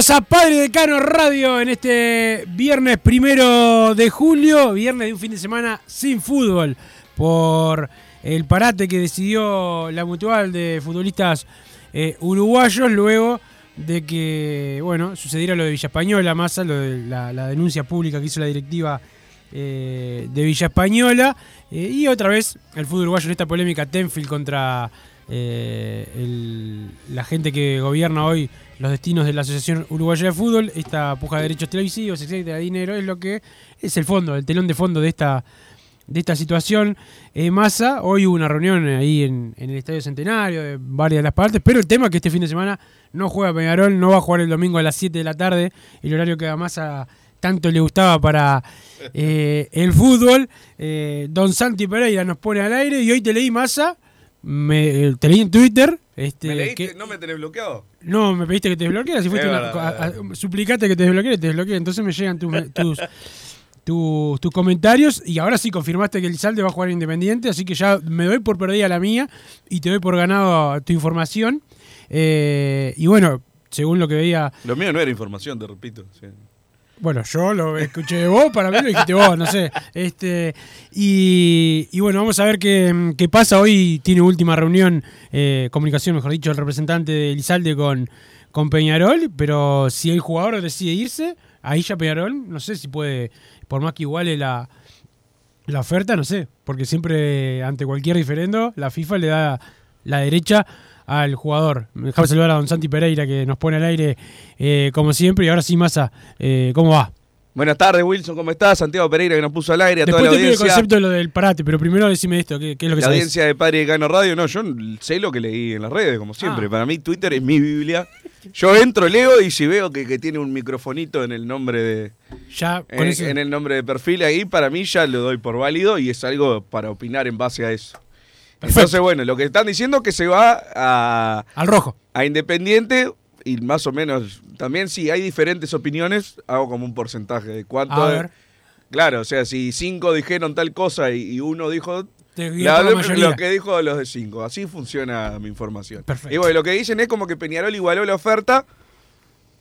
Bienvenidos a Padre Decano Radio en este viernes primero de julio, viernes de un fin de semana sin fútbol, por el parate que decidió la mutual de futbolistas eh, uruguayos luego de que, bueno, sucediera lo de Villa Española, más lo de la, la denuncia pública que hizo la directiva eh, de Villa Española eh, y otra vez el fútbol uruguayo en esta polémica Tenfield contra eh, la gente que gobierna hoy los destinos de la Asociación Uruguaya de Fútbol, esta puja de derechos televisivos, etcétera, dinero, es lo que es el fondo, el telón de fondo de esta de esta situación. Eh, Massa, hoy hubo una reunión ahí en, en el Estadio Centenario de varias de las partes, pero el tema es que este fin de semana no juega Peñarol, no va a jugar el domingo a las 7 de la tarde, el horario que a Massa tanto le gustaba para eh, el fútbol. Eh, Don Santi Pereira nos pone al aire y hoy te leí Massa, me, eh, te leí en Twitter. Este, ¿Me leíste? que- ¿No me tenés bloqueado? no, me pediste que te desbloqueara. Si fuiste una- verdad, a- a- suplicate que te desbloqueara y te desbloqueé. Entonces me llegan tus, tus, tus- tus comentarios. Y ahora sí confirmaste que el Salde va a jugar Independiente. Así que ya me doy por perdida la mía y te doy por ganado tu información. Eh, y bueno, según lo que veía. Lo mío no era información, te repito. sí. Bueno, yo lo escuché de vos, para mí lo dijiste vos, no sé. Este, y, y bueno, vamos a ver qué, qué pasa. Hoy tiene última reunión, eh, comunicación, mejor dicho, el representante de Elizalde con, con Peñarol, pero si el jugador decide irse, ahí ya Peñarol, no sé si puede, por más que iguale la, la oferta, no sé, porque siempre ante cualquier diferendo, la FIFA le da la derecha al jugador. Dejame saludar a don Santi Pereira que nos pone al aire eh, como siempre. Y ahora sí, Massa, eh, ¿cómo va? Buenas tardes, Wilson, ¿cómo estás? Santiago Pereira que nos puso al aire, a Después toda te la el audiencia. concepto de lo del parate, pero primero decime esto, ¿qué, qué es lo que La sabes? audiencia de Padre de Cano Radio, no, yo sé lo que leí en las redes, como siempre. Ah. Para mí Twitter es mi Biblia. Yo entro, leo y si veo que, que tiene un microfonito en el nombre de Ya, con en, eso- en el nombre de perfil ahí, para mí ya lo doy por válido y es algo para opinar en base a eso. Perfecto. Entonces, bueno, lo que están diciendo es que se va a, Al rojo. a Independiente y más o menos también si hay diferentes opiniones, hago como un porcentaje de cuánto. A ver. Claro, o sea, si cinco dijeron tal cosa y, y uno dijo la- la lo, que dijo los de cinco. Así funciona mi información. Perfecto. Y bueno, lo que dicen es como que Peñarol igualó la oferta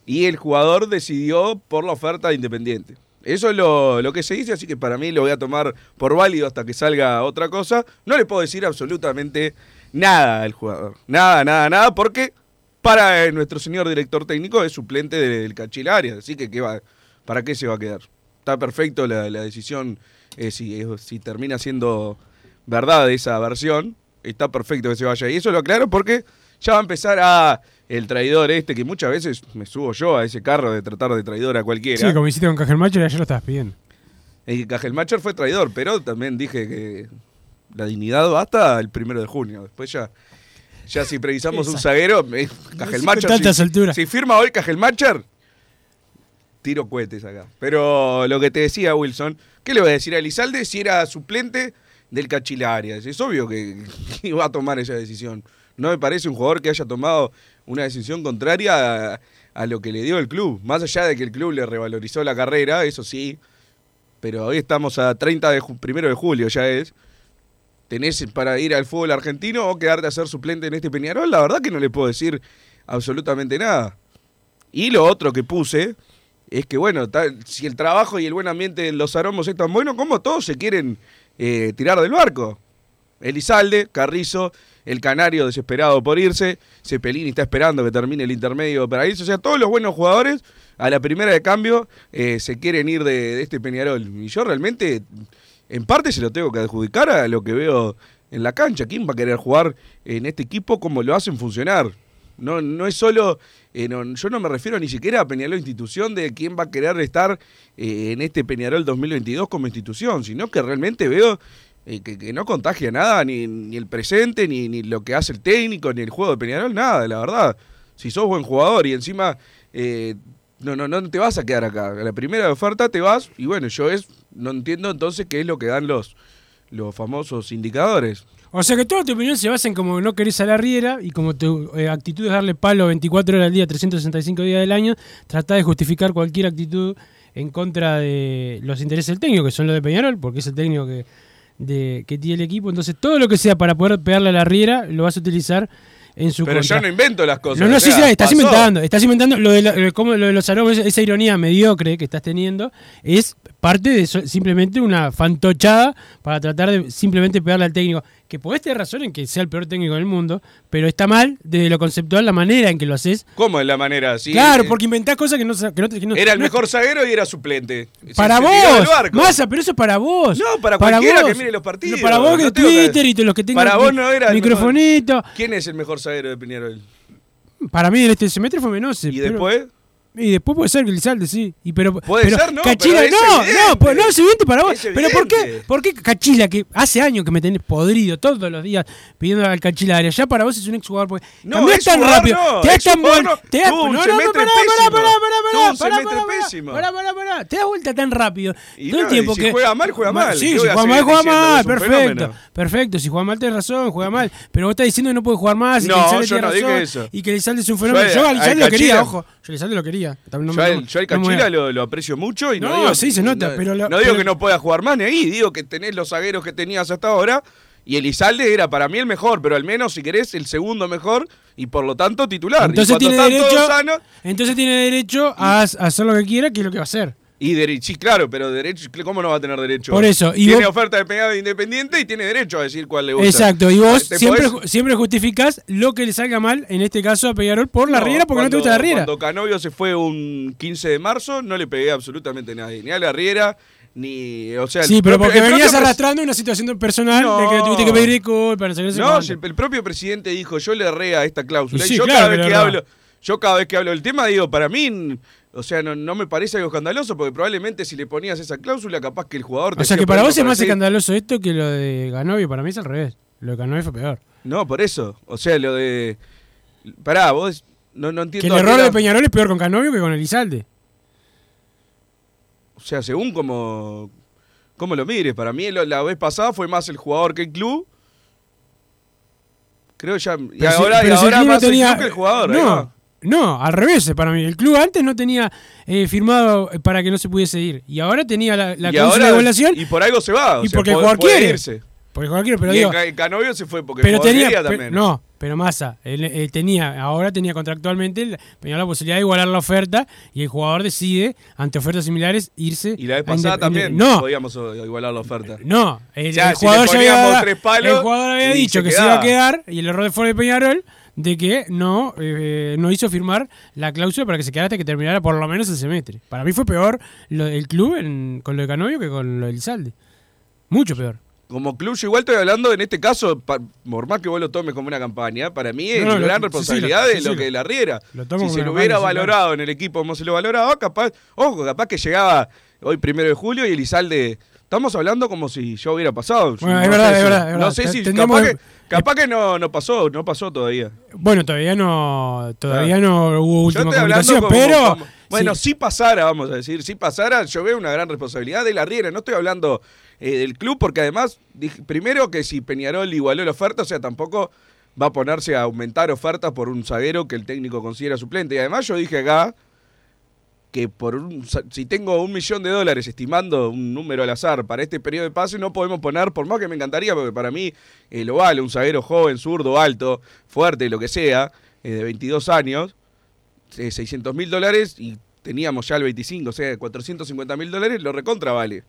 y el jugador decidió por la oferta de Independiente. Eso es lo, lo que se dice, así que para mí lo voy a tomar por válido hasta que salga otra cosa. No le puedo decir absolutamente nada al jugador. Nada, nada, nada, porque para eh, nuestro señor director técnico es suplente del Cachilaria. Así que ¿qué va, ¿para qué se va a quedar? Está perfecto la, la decisión, eh, si, eh, si termina siendo verdad esa versión, está perfecto que se vaya. Y eso lo aclaro porque ya va a empezar a el traidor este, que muchas veces me subo yo a ese carro de tratar de traidor a cualquiera. Sí, como hiciste con Cajelmacher y ayer lo estabas pidiendo. El Cajelmacher fue traidor, pero también dije que la dignidad va hasta el primero de junio. Después ya, ya si precisamos un zaguero, eh, Cajelmacher. si, si firma hoy Cajelmacher, tiro cohetes acá. Pero lo que te decía Wilson, ¿qué le voy a decir a Elizalde si era suplente del Cachilarias. Es obvio que, que iba a tomar esa decisión. No me parece un jugador que haya tomado una decisión contraria a, lo que le dio el club. Más allá de que el club le revalorizó la carrera, eso sí. Pero hoy estamos a 30 de primero de julio, ya es. ¿Tenés para ir al fútbol argentino o quedarte a ser suplente en este Peñarol? La verdad que no le puedo decir absolutamente nada. Y lo otro que puse es que, bueno, ta- si el trabajo y el buen ambiente en los aromos es tan bueno, ¿cómo todos se quieren eh, tirar del barco? Elizalde, Carrizo, el Canario desesperado por irse, Cepelini está esperando que termine el intermedio para irse. O sea, todos los buenos jugadores a la primera de cambio eh, se quieren ir de, este Peñarol. Y yo realmente, en parte se lo tengo que adjudicar a lo que veo en la cancha. ¿Quién va a querer jugar en este equipo como lo hacen funcionar? No, no es solo, eh, yo no me refiero ni siquiera a Peñarol institución de quién va a querer estar eh, en este Peñarol 2022 como institución, sino que realmente veo eh, que, no contagia nada, ni, el presente, ni, ni lo que hace el técnico, ni el juego de Peñarol, nada, la verdad. Si sos buen jugador y encima eh, no, no, no te vas a quedar acá. A la primera oferta te vas y bueno, yo es, no entiendo entonces qué es lo que dan los, los famosos indicadores. O sea que toda tu opinión se basa en como no querés a la riera y como tu eh, actitud es darle palo 24 horas al día, 365 días del año, tratás de justificar cualquier actitud en contra de los intereses del técnico, que son los de Peñarol, porque es el técnico que, de, que tiene el equipo. Entonces todo lo que sea para poder pegarle a la riera lo vas a utilizar en su Pero contra. yo no invento las cosas. No, no, o sí, sea, sí, estás pasó. inventando. Estás inventando lo de, la- lo de cómo- lo de los aromas, esa, ironía mediocre que estás teniendo, es parte de simplemente una fantochada para tratar de simplemente pegarle al técnico. Que podés tener razón en que sea el peor técnico del mundo, pero está mal desde lo conceptual la manera en que lo haces. ¿Cómo es la manera? así? claro, Eh, porque inventás cosas que no, que no, te- que no- Era el no- mejor zaguero y era suplente. Se- Para se vos. Massa, pero eso es para vos. No, para cualquiera vos. que mire los partidos. Para vos que tengo que- Twitter y los que tengan Para vos no era el microfonito. ¿Quién es el mejor zaguero de Peñarol? Para mí en este semestre fue Menose. ¿Y pero- después? Y después puede ser que Elizalde, sí. Y pero, Puede pero ser, no, Cachila, pero es no, evidente. no, pues, no, es evidente para vos. Es Pero ¿por qué. ¿por qué Cachila, que hace años que me tenés podrido todos los días pidiendo al Cachila área, ya para vos es un exjugador? Porque No, cambiás tan rápido, no, te das tan exjugador buen- no. te das- no, no, pará, pará, pará, pará, Tuvo un pará, semestre pará, pará, pésimo. Pará, pará, pará. Te das vuelta tan rápido. Y no, el tiempo si que juega mal, juega mal. Sí, ¿Qué si juega mal, juega mal, Es perfecto. Perfecto, si juega mal tenés razón, juega mal. Pero vos estás diciendo que no puede jugar más y que tiene razón y Elizalde es un fenómeno. Yo a lo quería, ojo. Yo a lo quería. No Yo, yo al a- Cachila lo, lo aprecio mucho y no, No, digo, sí, se nota, no, pero no digo pero- que no pueda jugar más ni ahí, digo que tenés los zagueros que tenías hasta ahora y Elizalde era para mí el mejor, pero al menos si querés el segundo mejor y por lo tanto titular. Entonces tiene, derecho, sanos, entonces tiene derecho a, a hacer lo que quiera, que es lo que va a hacer. Y derecho, sí, claro, pero derecho, ¿cómo no va a tener derecho? Por eso, y tiene vos- oferta de pegada independiente y tiene derecho a decir cuál le gusta. Exacto, y vos siempre, podés- siempre justificás lo que le salga mal, en este caso a Peñarol, por la riera, porque no te gusta la riera. Cuando Canovio se fue un 15 de marzo, no le pegué absolutamente nadie. Ni a la riera, ni. O sea, Sí, pero propio- porque venías arrastrando una situación personal de que No. tuviste que pedir disculpas, no sé qué, no No, el, el propio presidente dijo, yo le erré a esta cláusula. Y Y sí, yo claro cada vez que hablo, yo cada vez que hablo del tema digo, para mí, o sea, no, no me parece algo escandaloso, porque probablemente si le ponías esa cláusula, capaz que el jugador te O sea que para vos es más escandaloso esto que lo de Ganovio, para mí es al revés. Lo de Ganovio fue peor. No, por eso. O sea, lo de. Pará, vos no, no Que entiendo. el a qué error de Peñarol es peor con Canovio que con Elizalde. O sea, según como, como lo mires, para mí la vez pasada fue más el jugador que el club. Creo ya. Y Pero si- ahora, y si el ahora más el club que el jugador. No. No, al revés para mí. El club antes no tenía eh, firmado eh, para que no se pudiese ir. Y ahora tenía la, la y cláusula ahora, de evaluación. Y por algo se va. o y sea, porque el jugador puede quiere. irse. Porque el jugador quiere, pero y digo, el, Ca- el Canovio se fue porque pero tenía, quería pe- también. no, pero Massa, él, eh, tenía, ahora tenía contractualmente tenía la posibilidad de igualar la oferta y el jugador decide ante ofertas similares irse. Y la vez pasada también no, podíamos eh, igualar la oferta. no, el, el jugador ya había, tres palos, el jugador había dicho que se iba a quedar y el error fue de Peñarol de que no, eh, no hizo firmar la cláusula para que se quedara hasta que terminara por lo menos el semestre. Para mí fue peor lo del club en- con lo de Canovio que con lo del Salde. Mucho peor. Como club, yo igual estoy hablando en este caso, pa- por más que vos lo tomes como una campaña, para mí es No, no, lo- gran sí, sí, responsabilidad lo- de sí, lo sí, que la riera. Si se lo hubiera sí, valorado en el equipo como se lo valoraba, capaz, ojo, capaz que llegaba hoy primero de julio y Elizalde. Estamos hablando como si yo hubiera pasado. Bueno, No es verdad, es verdad, es No verdad. sé si capaz que, capaz que no, no pasó, no pasó todavía. Bueno, todavía no, todavía Claro. no hubo última comunicación, como- pero como- Bueno, Sí. si pasara, vamos a decir, si pasara, yo veo una gran responsabilidad de la Riera. No estoy hablando eh, del club, porque además, dije- primero que si Peñarol igualó la oferta, o sea, tampoco va a ponerse a aumentar ofertas por un zaguero que el técnico considera suplente. Y además yo dije acá que por un, si tengo un millón de dólares estimando un número al azar para este periodo de pase, no podemos poner, por más que me encantaría, porque para mí eh, lo vale, un zaguero joven, zurdo, alto, fuerte, lo que sea, eh, de 22 años, eh, 600 mil dólares y teníamos ya el 25, o sea, 450 mil dólares, lo recontra vale.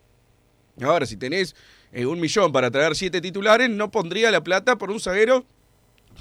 Ahora, si tenés eh, un millón para traer siete titulares, no pondría la plata por un zaguero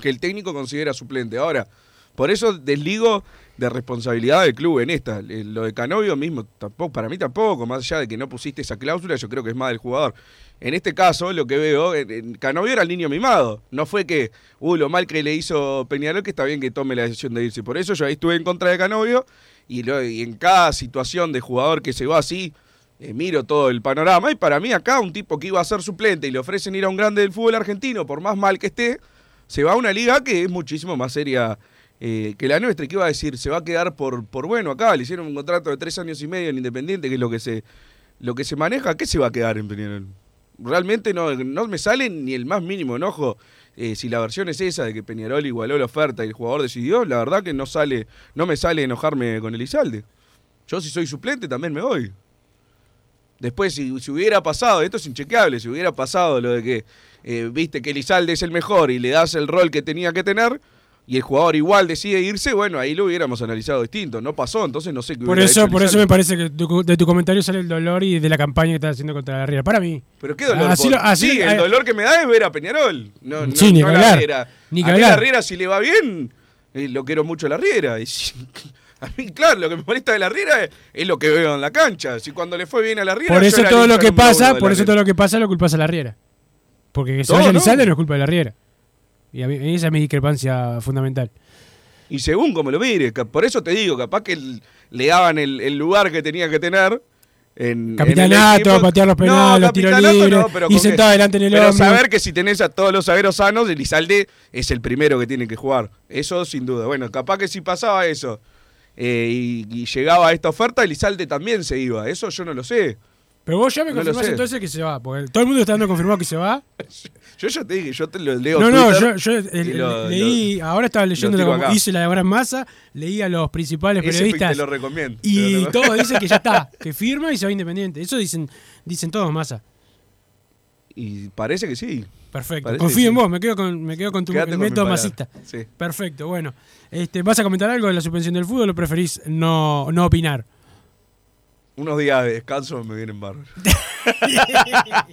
que el técnico considera suplente. Ahora, por eso desligo de responsabilidad del club en esta. Eh, Lo de Canovio mismo, tampoco, para mí tampoco, más allá de que no pusiste esa cláusula, yo creo que es más del jugador. En este caso, lo que veo, en- en Canovio era el niño mimado. No fue que, uh, lo mal que le hizo Peñarol, que está bien que tome la decisión de irse. Por eso yo ahí estuve en contra de Canovio y, lo- en cada situación de jugador que se va así, eh, miro todo el panorama. Y para mí acá un tipo que iba a ser suplente y le ofrecen ir a un grande del fútbol argentino, por más mal que esté, se va a una liga que es muchísimo más seria eh, que la nuestra. ¿Y qué iba a decir? Se va a quedar por, por bueno acá. Le hicieron un contrato de tres años y medio en Independiente, que es lo que se, lo que se maneja. ¿Qué se va a quedar en Peñarol? Realmente no, no me sale ni el más mínimo enojo. eh, si la versión es esa de que Peñarol igualó la oferta y el jugador decidió, la verdad que no sale, no me sale enojarme con Elizalde. Yo si soy suplente también me voy. Después, si, si hubiera pasado, esto es inchequeable, si hubiera pasado lo de que eh, viste que Elizalde es el mejor y le das el rol que tenía que tener, y el jugador igual decide irse, bueno, ahí lo hubiéramos analizado distinto. No pasó, entonces no sé qué Por eso, hecho por eso me parece que tu- de tu comentario sale el dolor y de la campaña que estás haciendo contra la Riera. Para mí. Pero qué dolor. Así por- lo- así- sí, el dolor que me da es ver a Peñarol. No, no, Sí, ni no que a la hablar, ni que a hablar. la Riera, si le va bien, eh, lo quiero mucho a la Riera. A mí, claro, lo que me molesta de la Riera es, es lo que veo en la cancha. Si cuando le fue bien a la Riera. Por eso todo lo que pasa, por eso todo lo que pasa lo culpas a la Riera. Porque que se vaya. Elizalde no es culpa de la Riera. Y a mí- esa es mi discrepancia fundamental. Y según como lo mire, ca- por eso te digo, capaz que el- le daban el, el lugar que tenía que tener. En, Capitanato, en equipo. patear los penales, los tiros libres, pero y sentado adelante en el Pero saber que si tenés a todos los zagueros sanos, Elizalde es el primero que tiene que jugar. Eso sin duda. Bueno, capaz que si pasaba eso eh, y, y llegaba a esta oferta, Elizalde también se iba. Eso yo no lo sé. Pero vos ya me lo confirmás entonces que se va. Porque todo el mundo está dando confirmado que se va. Yo ya te dije, yo te lo leo. No, no, Twitter yo, lo- leí, ahora estaba leyendo como acá. hice la gran masa, leí a los principales Ese periodistas te lo recomiendo. y lo todos dicen que ya está, que firma y se va independiente. Eso dicen, dicen todos masa. Y parece que sí. Perfecto. Parece Confío en sí. vos, me quedo con, me quedo con tu el método masista. Sí. Perfecto, bueno. Este, ¿Vas a comentar algo de la suspensión del fútbol o preferís no, no opinar? Unos días de descanso me vienen bárbaros.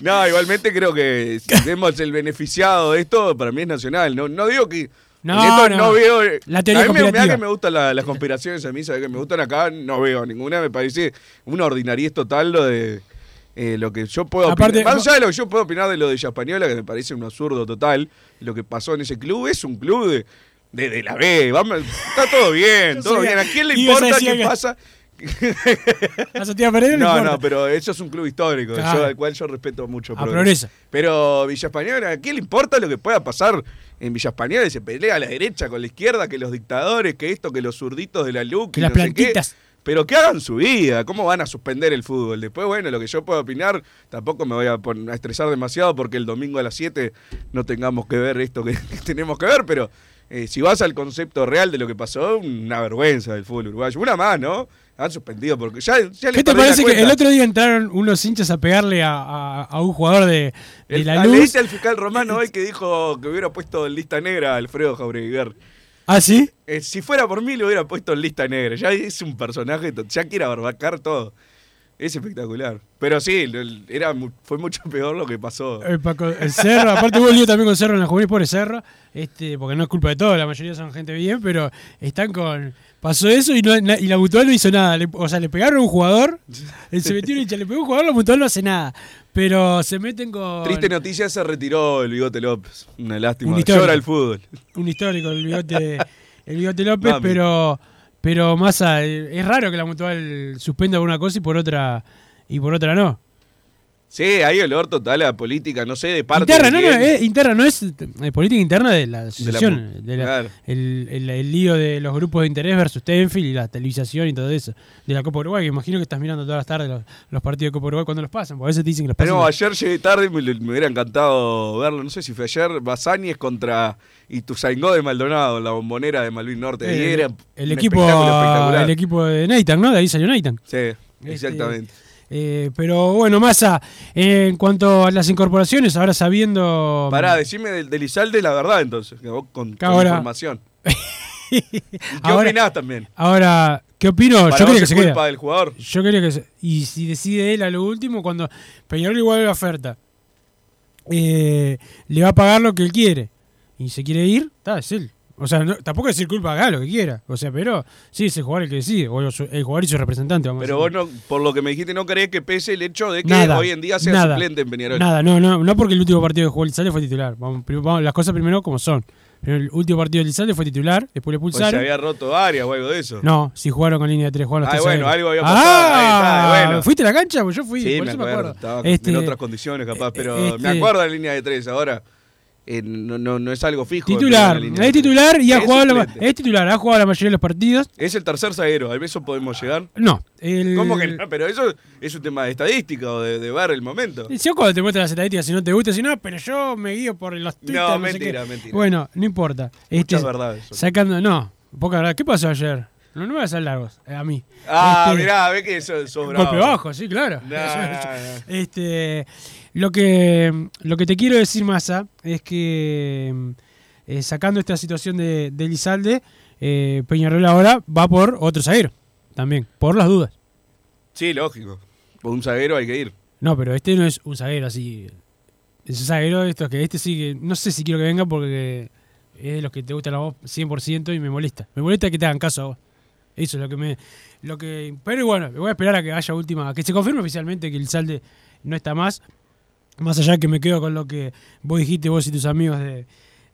no, igualmente creo que si vemos el beneficiado de esto, para mí es nacional. No, no digo que. No, no. veo. La teoría a mí me, que me gustan la- las conspiraciones, a mí, ¿sabes que me gustan acá? No veo ninguna, me parece una ordinariez total lo de. eh, lo que yo puedo Aparte- opinar. Más allá de lo que yo puedo opinar de lo de Española, que me parece un absurdo total. Lo que pasó en ese club es un club de, de, de la B. Vamos, está todo bien, todo bien. ¿A quién le importa qué pasa? ¿A Santiago Pereira no, No, no, pero eso es un club histórico, Claro. yo- al cual yo respeto mucho. A Progreso. Pero Villa Española, ¿a quién le importa lo que pueda pasar en Villa Española? Se pelea a la derecha con la izquierda, que los dictadores, que esto, que los zurditos de la luz, Que las no sé qué. plantitas. Pero que hagan su vida, ¿cómo van a suspender el fútbol? Después, bueno, lo que yo puedo opinar, tampoco me voy a, estresar demasiado porque el domingo a las 7 no tengamos que ver esto que, que tenemos que ver, pero eh, si vas al concepto real de lo que pasó, una vergüenza del fútbol uruguayo. Una más, ¿no? Han suspendido porque ya, ya ¿Qué te parece que el otro día entraron unos hinchas a pegarle a, a- a un jugador de, de El, la luz? leíste al fiscal romano hoy que dijo que hubiera puesto en lista negra a Alfredo Jaureguer. ¿Ah, sí? Eh, si fuera por mí, lo hubiera puesto en lista negra. Ya es un personaje, ya quiere barbacar todo. Es espectacular. Pero sí, era, fue mucho peor lo que pasó. El, Paco- el Cerro, aparte hubo lío también con Cerro en la juvenil, pobre Cerro, este, porque no es culpa de todo, la mayoría son gente bien, pero están con... Pasó eso y, no, y la Mutual no hizo nada. Le- o sea, le pegaron a un jugador, él se metió hincha, le pegó a un jugador, la Mutual no hace nada. Pero se meten con... Triste noticia, se retiró el Bigote López. Una lástima. Un histórico. Llora el fútbol. un histórico el bigote, el bigote López, Mami. pero pero Massa, eh, es raro que la Mutual suspenda por una cosa y por otra y por otra no. Sí, hay olor total a la política, no sé, de parte Interna, de no, no, es interna, no es eh, política interna de la asociación. de la- claro. el, el- el lío de los grupos de interés versus Tenfield y la televisación y todo eso. De la Copa Uruguay, que imagino que estás mirando todas las tardes los, los partidos de Copa Uruguay cuando los pasan, porque a veces te dicen que los pasan. No, ayer llegué tarde, me, me hubiera encantado verlo. No sé si fue ayer. Basáñez contra Ituzaingó de Maldonado, la bombonera de Malvin Norte. Ahí Eh, era el, un equipo, espectáculo espectacular. el equipo de Nathan, ¿no? De ahí salió Nathan. Sí, exactamente. Eh, pero bueno, Massa, eh, en cuanto a las incorporaciones, ahora sabiendo. Pará, decime del, del Izalde la verdad entonces, que vos con, con Ahora- información. ¿Y qué Ahora- opinás también? Ahora, ¿qué opino? ¿Para Yo quería que se culpa del jugador? Yo quería que se- Y si decide él a lo último, cuando Peñarol igual la oferta, eh, le va a pagar lo que él quiere. Y se quiere ir, está, es él. O sea, no- tampoco es decir culpa, haga lo que quiera. O sea, pero sí, es el jugador el que decide. O el jugador y su representante, vamos Pero a vos no, por lo que me dijiste, no crees que pese el hecho de que Nada, hoy en día sea nada, suplente en Peñarol. Nada, no, no, no porque el último partido que jugó Elizalde fue titular. Vamos, las cosas primero como son. Pero el último partido de Elizalde fue titular, después le Pues se pulsaron. había roto áreas o algo de eso. No, si jugaron con línea de tres, jugaron los Ah, bueno, algo había pasado, ahí está, Ah, bueno. ¿Fuiste a la cancha? Pues yo fui, Sí, por me eso acuerdo. me acuerdo. Estaba Este, en otras condiciones capaz, pero este- me acuerdo de la línea de tres. Ahora eh, no, no, no es algo fijo. Titular, es titular y ha Es jugado la, es titular, ha jugado la mayoría de los partidos. Es el tercer zaguero, ¿a eso podemos llegar? No, el, ¿Cómo que no? Pero eso es un tema de estadística o de, de ver el momento. Si yo cuando te muestran las estadísticas, si no te gusta, si no, pero yo me guío por los Twitter, No, mentira, mentira. Bueno, no importa. Este, Muchas verdades. Sacando, no, poca verdad. ¿Qué pasó ayer? No, no me vas a largos, eh, a mí. Ah, Este, mirá, ve que sos, sos bravo. Golpe bajo, sí, claro. Este, lo que, lo que te quiero decir, Massa, es que eh, sacando esta situación de, de Lizalde, eh, Peñarol ahora va por otro zaguero, también, por las dudas. Sí, lógico. Por un zaguero hay que ir. No, pero este no es un zaguero así. Es un zaguero de estos que este sí que. No sé si quiero que venga porque es de los que te gustan a vos 100% y me molesta. Me molesta que te hagan caso a vos. Eso es lo que me. Lo que, pero bueno, voy a esperar a que haya última. A que se confirme oficialmente que el salde no está más. Más allá que me quedo con lo que vos dijiste, vos y tus amigos de,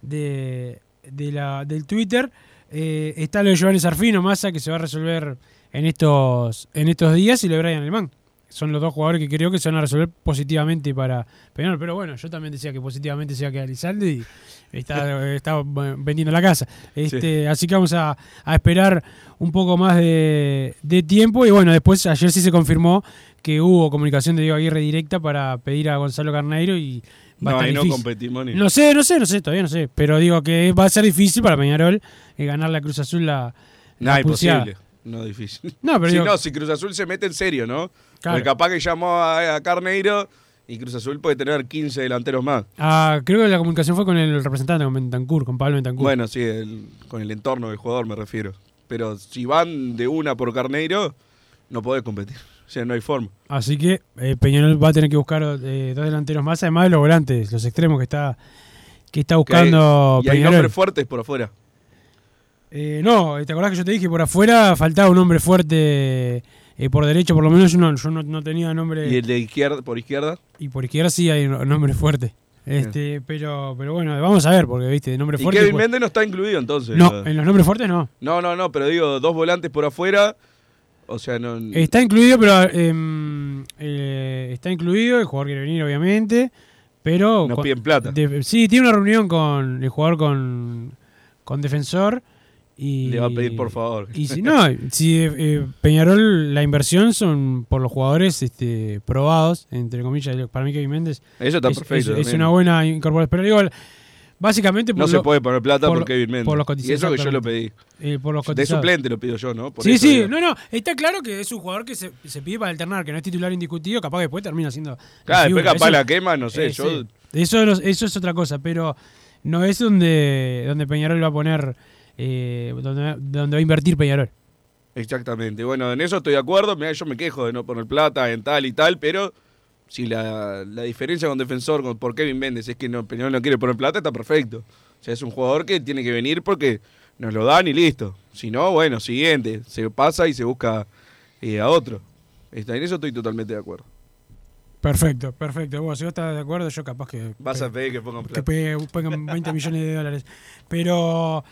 de, de la, del Twitter. Eh, está lo de Giovanni Sarfino, Massa, que se va a resolver en estos, en estos días, y lo de Brian Alemán. Son los dos jugadores que creo que se van a resolver positivamente para Peñarol. Pero bueno, yo también decía que positivamente se iba a quedar Lizalde y está, está vendiendo la casa. Este, Así que vamos a, a esperar un poco más de, de tiempo. Y bueno, después ayer sí se confirmó que hubo comunicación de Diego Aguirre directa para pedir a Gonzalo Carneiro y va a No, estar ahí no competimos ni. No sé, no sé, no sé, todavía no sé. Pero digo que va a ser difícil para Peñarol eh, ganar la Cruz Azul la, No, imposible. No, difícil. No, pero si digo- no, si Cruz Azul se mete en serio, ¿no? Claro. Porque capaz que llamó a, a Carneiro y Cruz Azul puede tener 15 delanteros más. Ah, creo que la comunicación fue con el representante, con Bentancur, con Pablo Bentancur. Bueno, sí, el- con el entorno del jugador me refiero. Pero si van de una por Carneiro, no podés competir. O sea, no hay forma. Así que eh, Peñarol va a tener que buscar eh, dos delanteros más, además de los volantes, los extremos que está que está Que hay- buscando y hay Peñarol. nombres fuertes por afuera. Eh, no, ¿te acordás que yo te dije por afuera faltaba un hombre fuerte eh, por derecho? Por lo menos yo no, yo no, no tenía nombre. Y el de izquierda, por izquierda. Y por izquierda sí hay nombre fuerte. Este, pero, pero bueno, vamos a ver, porque viste, de nombre Y fuerte. Kevin pues- Méndez no está incluido entonces. no, en los nombres fuertes no. No, no, no, pero digo, dos volantes por afuera. O sea, no. Está incluido, pero em, eh, está incluido, el jugador quiere venir, obviamente. Pero. No con- piden plata. de- sí, tiene una reunión con el jugador con, con defensor. Y, Le va a pedir por favor. Y si no, si eh, Peñarol, la inversión son por los jugadores este, probados, entre comillas, para mí Kevin Méndez. Eso está es, perfecto es- una buena incorporación. Pero digo, básicamente por No se puede poner plata por, lo- Kevin Méndez. por los y cotizados, eso que yo lo pedí. eh, por los De suplente lo pido yo, ¿no? Por sí, sí, digo. no, no, está claro que es un jugador que se, se pide para alternar, que no es titular indiscutido, capaz que después termina siendo. la Claro, después capaz Eso- la quema, no sé. eh, yo, sí. eso, eso es otra cosa, pero no es donde, donde Peñarol va a poner, eh, donde, donde va a invertir Peñarol. Exactamente. Bueno, en eso estoy de acuerdo. Mirá, yo me quejo de no poner plata en tal y tal, pero si la, la diferencia con defensor con, por Kevin Méndez es que no, Peñarol no quiere poner plata, está perfecto. O sea, es un jugador que tiene que venir porque nos lo dan y listo. Si no, bueno, siguiente. Se pasa y se busca eh, a otro. Está, en eso estoy totalmente de acuerdo. Perfecto, perfecto. Bueno, si vos estás de acuerdo, yo capaz que. Vas a pedir que pongan que plata. pe- pongan 20 millones de dólares. Pero,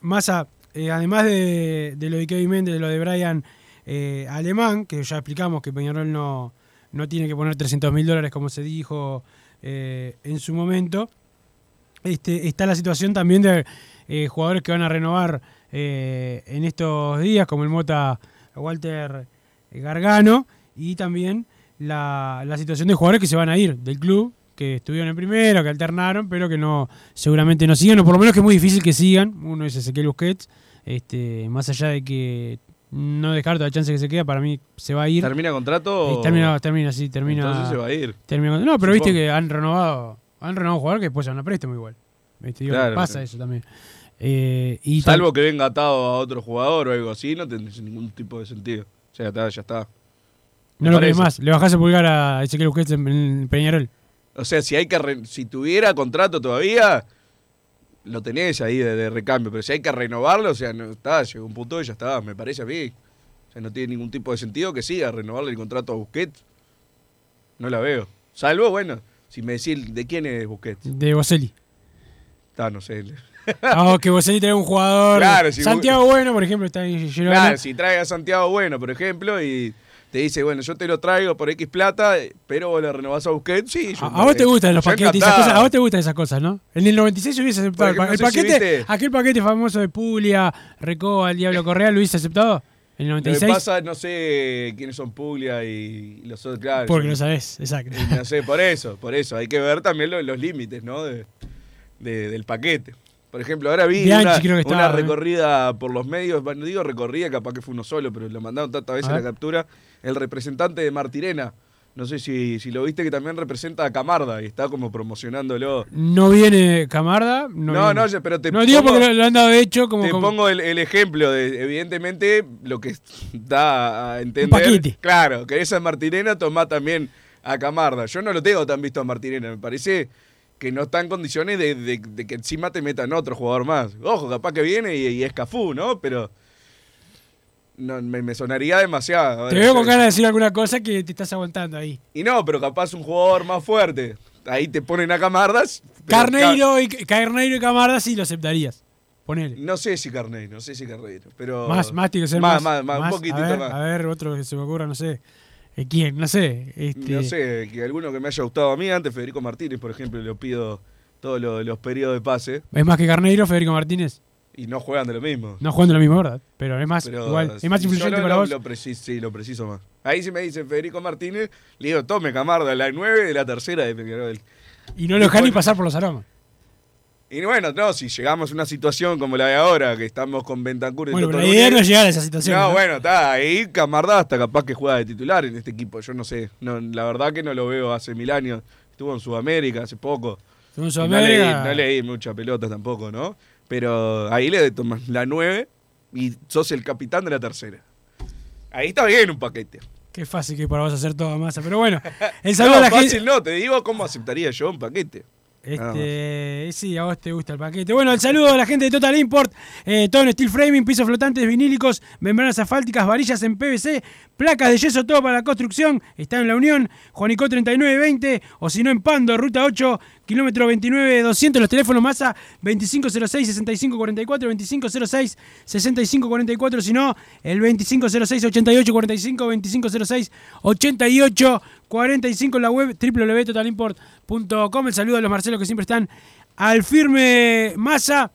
Massa, eh, además de, lo de Kevin Méndez, de lo de Brian eh, Alemán, que ya explicamos que Peñarol no, no tiene que poner 300 mil dólares como se dijo eh, en su momento. Este, está la situación también de jugadores que van a renovar en estos días, como el Mota Walter Gargano, y también la, la situación de jugadores que se van a ir del club, que estuvieron en primero, que alternaron, pero que no seguramente no sigan, o por lo menos que es muy difícil que sigan. Uno es Ezequiel Busquets, este, más allá de que no descarto la chance que se queda, para mí se va a ir. ¿Termina contrato? Eh, termina, termina, sí, termina. Entonces se va a ir. termina- no, pero viste que han renovado, han renovado un jugador que después se van a préstamo igual. Viste, digo, Claro, pasa claro. eso también. Eh, y Salvo que venga atado a otro jugador o algo así, no tendría ningún tipo de sentido. O sea, está, ya está. no lo parece. más, le bajás el pulgar a Ezequiel Busquets en, en Peñarol. O sea, si hay que re- si tuviera contrato todavía, lo tenés ahí de, de recambio. Pero si hay que renovarlo, o sea, no está, llegó un punto y ya está, me parece a mí. O sea, no tiene ningún tipo de sentido que siga renovarle el contrato a Busquets. No la veo. Salvo, bueno, si me decís de quién es Busquets. De Boselli. Está, no sé. Ah, que Boselli tiene un jugador. Claro, si Santiago Bueno, por ejemplo, está en Girona. Claro, si trae a Santiago Bueno, por ejemplo, y te dice, bueno, yo te lo traigo por X plata, pero vos le renovás a Busquets, sí. yo- A, vos te gustan los paquetes esas cosas. A vos te gustan esas cosas, ¿no? En el 96 hubiese aceptado el, pa- el no si paquete. aquel paquete famoso de Puglia, Recoba, el Diablo Correa, ¿lo hubiese aceptado? En el Lo que 96. pasa, no sé quiénes son Puglia y los otros, claro. porque lo sabés, exacto. No sé, por eso, por eso. Hay que ver también lo- los límites, ¿no? De, de- del paquete. Por ejemplo, ahora vi Bianchi una, creo que una estaba, ¿eh? recorrida por los medios, bueno, no digo recorrida, capaz que fue uno solo, pero lo mandaron tantas veces la captura, el representante de Martirena. No sé si, si lo viste que también representa a Camarda y está como promocionándolo. No viene Camarda. No, No, viene. no, pero te No digo pongo- porque lo, han dado hecho como. Te como- pongo el, el ejemplo de, evidentemente, lo que da a entender. paquete. Claro, que esa Martirena toma también a Camarda. Yo no lo tengo tan visto a Martirena, me parece que no está en condiciones de, de- de que encima te metan otro jugador más. Ojo, capaz que viene y, y es Cafú, ¿no? Pero no, me, me sonaría demasiado. Te veo con ganas de decir alguna cosa que te estás aguantando ahí. Y no, pero capaz un jugador más fuerte. Ahí te ponen a Camardas. Carneiro y, Carneiro y Camarda sí lo aceptarías. Ponele. No sé si Carneiro, no sé si Carneiro, pero... Más, más tiene que ser más. más. Más, más, un poquitito a ver, más. A ver, otro que se me ocurra, no sé. Eh, ¿Quién? No sé. Este, No sé, que alguno que me haya gustado a mí antes, Federico Martínez, por ejemplo, le pido todos los, los periodos de pase Es más que Carneiro, Federico Martínez. y no juegan de lo mismo. No jugando lo mismo, ¿verdad? Pero es más, Pero igual, es más yo influyente lo- para lo- vos. Lo preciso, sí, lo preciso más. Ahí si me dicen Federico Martínez, le digo, tome Camarda, la 9 de la tercera de Peñarol. Y no lo dejan ni pasar por los aromas. Y bueno, no, si llegamos a una situación como la de ahora, que estamos con Bentancur y Bueno, pero la idea no es llegar a esa situación. No, ¿no? bueno, está ahí Camarda hasta capaz que juega de titular en este equipo. Yo no sé, no, la verdad que no lo veo hace mil años. Estuvo en Sudamérica hace poco. Y No Sudamérica, leí, no leí mucha pelota tampoco, ¿no? Pero ahí le tomas la 9 y sos el capitán de la tercera. Ahí está bien un paquete. Qué fácil que para vos hacer toda masa. Pero bueno, el saludo No, a la fácil gente. no, te digo cómo aceptaría yo un paquete. Este, sí, a vos te gusta el paquete. Bueno, el saludo a la gente de Total Import, eh, todo en steel framing, pisos flotantes, vinílicos, membranas asfálticas, varillas en PVC, placas de yeso, todo para la construcción. Está en la Unión, Juanico 3920, o si no en Pando, ruta 8, kilómetro 29 200, los teléfonos masa 2506-6544, 2506-6544, si no, el 2506-8845, 2506-8845 en la web www.totalimport.com. El saludo a los Marcelos que siempre están al firme masa.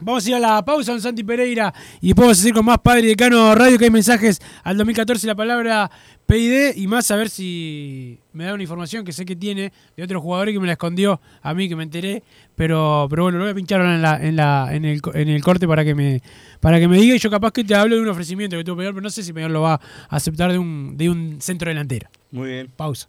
Vamos a ir a la pausa, don Santi Pereira, y después vamos a seguir con más Padre Decano Radio, que hay mensajes al 2014, la palabra PID, y más a ver si me da una información que sé que tiene de otro jugador y que me la escondió a mí, que me enteré, pero, pero bueno, lo voy a pinchar ahora en, la, en, la, en, el, en el corte para que, me, para que me diga, y yo capaz que te hablo de un ofrecimiento que tuvo Peñarol, pero no sé si Peñarol lo va a aceptar de un, de un centro delantero. Muy bien. Pausa.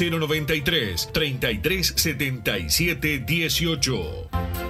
093 33 77 18.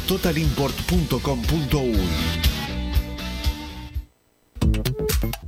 www.totalimport.com.uy.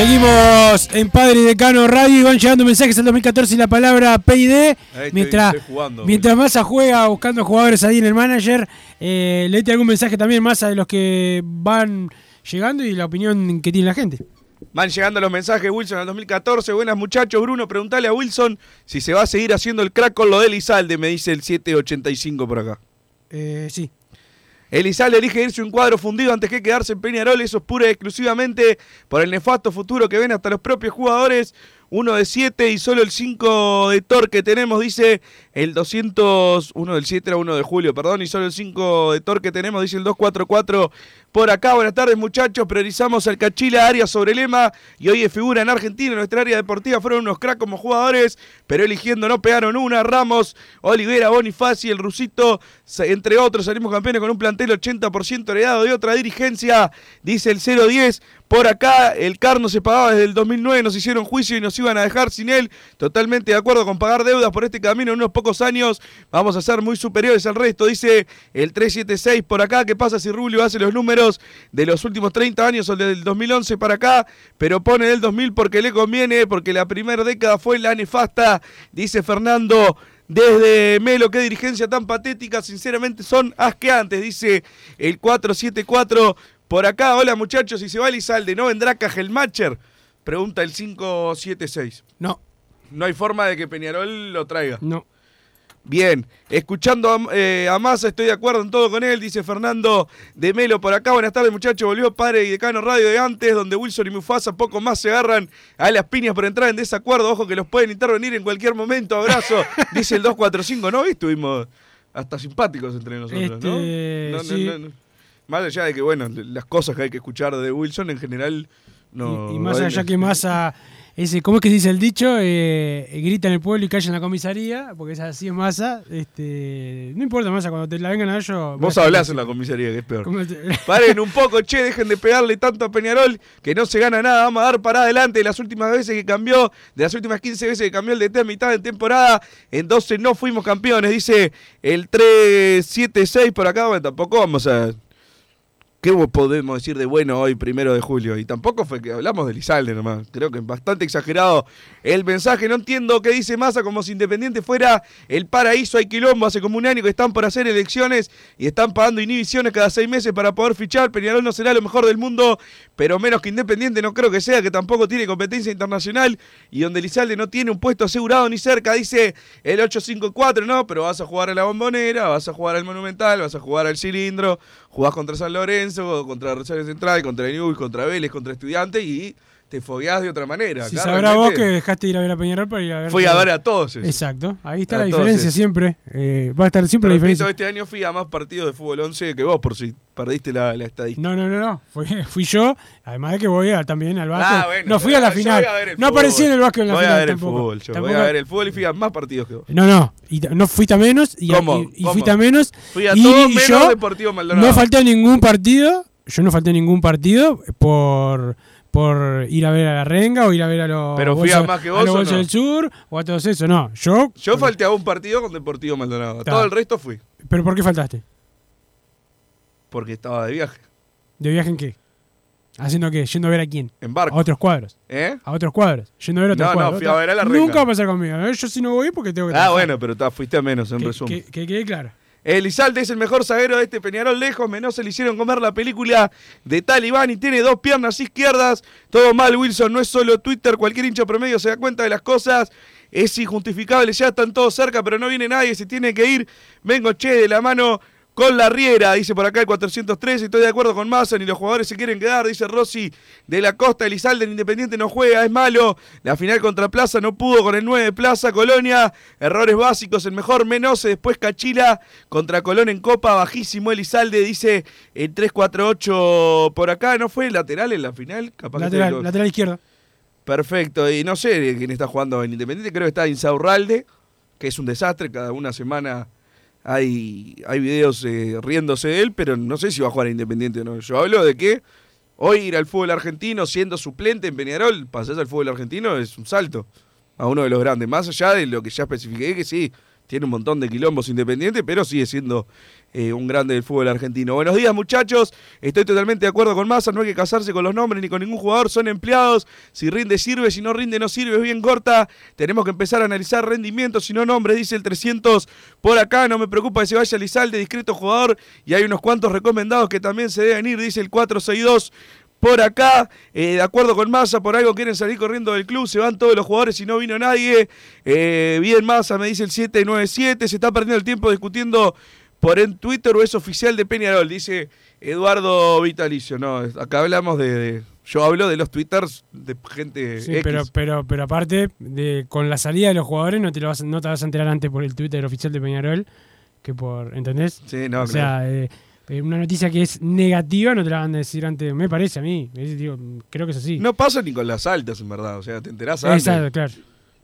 Seguimos en Padre Decano Radio y van llegando mensajes al 2014 y la palabra PID. Mientras, estoy jugando, mientras Massa juega buscando jugadores ahí en el manager, eh, leete algún mensaje también Massa de los que van llegando y la opinión que tiene la gente. Van llegando los mensajes, Wilson, al 2014. Buenas muchachos, Bruno, preguntale a Wilson si se va a seguir haciendo el crack con lo de Elizalde, me dice el 785 por acá. Eh, sí. Elizalde elige irse un cuadro fundido antes que quedarse en Peñarol, eso es pura y exclusivamente por el nefasto futuro que ven hasta los propios jugadores. Uno de 7 y solo el 5 de Thor que tenemos, dice el 200, uno del 7 era uno de julio, perdón, y solo el 5 de Thor que tenemos, dice el 244 por acá. Buenas tardes muchachos, priorizamos al Cachila Arias sobre Lema y hoy es figura en Argentina, en nuestra área deportiva fueron unos cracks como jugadores, pero eligiendo no pegaron una, Ramos, Olivera, Bonifaci, el Rusito, entre otros, salimos campeones con un plantel 80% heredado de otra dirigencia, dice el 010. Por acá, el CAR no se pagaba desde el 2009, nos hicieron juicio y nos iban a dejar sin él. Totalmente de acuerdo con pagar deudas por este camino en unos pocos años. Vamos a ser muy superiores al resto, dice el 376 por acá. ¿Qué pasa si Rubio hace los números de los últimos 30 años o del 2011 para acá? Pero pone del 2000 porque le conviene, porque la primera década fue la nefasta, dice Fernando. Desde Melo, qué dirigencia tan patética, sinceramente son asqueantes, dice el 474 por acá. Hola muchachos, si se va Elizalde, ¿no vendrá Cajelmacher? Pregunta el 576. No. No hay forma de que Peñarol lo traiga. No. Bien, escuchando a, eh, a Massa, estoy de acuerdo en todo con él, dice Fernando de Melo por acá. Buenas tardes, muchachos. Volvió Padre y Decano Radio de antes, donde Wilson y Mufasa poco más se agarran a las piñas por entrar en desacuerdo. Ojo que los pueden intervenir en cualquier momento. Abrazo, dice el 245. ¿No? Estuvimos hasta simpáticos entre nosotros, ¿no? Este, No, no, sí. no, no. Más allá de que, bueno, las cosas que hay que escuchar de Wilson en general. No, y más allá que Massa, ese, ¿cómo es que se dice el dicho? Eh, grita en el pueblo y calla en la comisaría, porque es así es Massa. Este, no importa Massa, cuando te la vengan a ellos... Vos hablás en la comisaría, que es peor. ¿Cómo te- Paren un poco, che, dejen de pegarle tanto a Peñarol, que no se gana nada. Vamos a dar para adelante. De las últimas veces que cambió, de las últimas 15 veces que cambió el DT a mitad de temporada, en 12 no fuimos campeones, dice el 376 por acá. Bueno, tampoco vamos a. ¿Qué podemos decir de bueno hoy, primero de julio? Y tampoco fue que hablamos de Lizalde nomás. Creo que es bastante exagerado el mensaje. No entiendo qué dice Massa como si Independiente fuera el paraíso. Hay quilombo hace como un año que están por hacer elecciones y están pagando inhibiciones cada seis meses para poder fichar. Peñarol no será lo mejor del mundo, pero menos que Independiente no creo que sea, que tampoco tiene competencia internacional y donde Lizalde no tiene un puesto asegurado ni cerca, dice el 854. No, pero vas a jugar a la bombonera, vas a jugar al Monumental, vas a jugar al cilindro, jugás contra San Lorenzo, contra Rosario Central, contra Newell's, contra Vélez, contra Estudiantes y te fogueás de otra manera. Si Acá sabrá vos que dejaste de ir a ver a Peñarol para ir a ver... Fui a ver a todos esos. Exacto, ahí está A la diferencia esos. siempre. eh, va a estar siempre la diferencia. este año fui a más partidos de fútbol 11 que vos, por si perdiste la, la estadística. No, no, no, no. Fui, fui yo, además de que voy a- también al básquet. Ah, bueno, no fui a la final. voy a No aparecí en el básquet en la voy final a ver tampoco. el fútbol, yo voy a ver el fútbol y fui a más partidos que vos. No, no. Y no fuiste a menos y, ¿Cómo? y- y ¿Cómo? fuiste a menos. Fui a y, todo y menos yo Deportivo Maldonado. No falté a ningún partido. Yo no falté a ningún partido por por ir a ver a la renga o ir a ver a los Pero fui a Bolsos- más que a del sur o a todos esos. No, yo. Yo falté a un partido con Deportivo Maldonado. Todo el resto fui. ¿Pero por qué faltaste? Porque estaba de viaje. ¿De viaje en qué? ¿Haciendo qué? ¿Yendo a ver a quién? En barco. A otros cuadros. ¿Eh? A otros cuadros. Yendo a ver a otros No, no, cuadros. fui a ver a la renga. Nunca va a pasar conmigo. ¿eh? Yo sí no voy porque tengo que Ah, trabajar. bueno, pero ta, fuiste a menos, en Que- resumen. Que, que quede claro. Elizalde es el mejor zaguero de este Peñarol lejos. Menos se le hicieron comer la película de Talibán y tiene dos piernas izquierdas. Todo mal, Wilson. No es solo Twitter. Cualquier hincha promedio se da cuenta de las cosas. Es injustificable. Ya están todos cerca, pero no viene nadie. Se tiene que ir. Vengo, che, de la mano con la Riera. Dice por acá el 403. Estoy de acuerdo con Massa. Ni los jugadores se quieren quedar. Dice Rossi de la Costa. Elizalde en Independiente no juega. Es malo. La final contra Plaza no pudo con el 9 de Plaza. Colonia. Errores básicos. El mejor Menose. Después Cachila contra Colón en Copa. Bajísimo Elizalde. Dice el 348 por acá. ¿No fue lateral en la final? Capaz que Lateral, te- lateral izquierdo. Perfecto. Y no sé quién está jugando en Independiente. Creo que está Insaurralde, que es un desastre. Cada una semana hay, hay videos eh, riéndose de él, pero no sé si va a jugar a Independiente o no. Yo hablo de que hoy ir al fútbol argentino siendo suplente en Peñarol, pasás al fútbol argentino, es un salto a uno de los grandes. Más allá de lo que ya especifiqué, que sí, tiene un montón de quilombos independientes, pero sigue siendo eh, un grande del fútbol argentino. Buenos días, muchachos. Estoy totalmente de acuerdo con Massa. No hay que casarse con los nombres ni con ningún jugador. Son empleados. Si rinde, sirve. Si no rinde, no sirve. Es bien corta. Tenemos que empezar a analizar rendimientos, si no nombres. Dice el 300 por acá. No me preocupa que se vaya Lizalde, discreto jugador. Y hay unos cuantos recomendados que también se deben ir. Dice el 462 por acá. Eh, de acuerdo con Massa, por algo quieren salir corriendo del club, se van todos los jugadores y no vino nadie. Eh, bien Massa, me dice el 797, se está perdiendo el tiempo discutiendo por en Twitter o es oficial de Peñarol, dice Eduardo Vitalicio. No, acá hablamos de, de- yo hablo de los twitters de gente Sí, X. pero, pero, pero aparte, de, con la salida de los jugadores no te, lo vas, no te vas a enterar antes por el Twitter oficial de Peñarol que por. ¿Entendés? Sí, no, O sea, eh, eh, una noticia que es negativa no te la van a decir antes, me parece a mí. Digo, creo que es así. No pasa ni con las altas, en verdad. O sea, te enterás antes. Exacto, claro.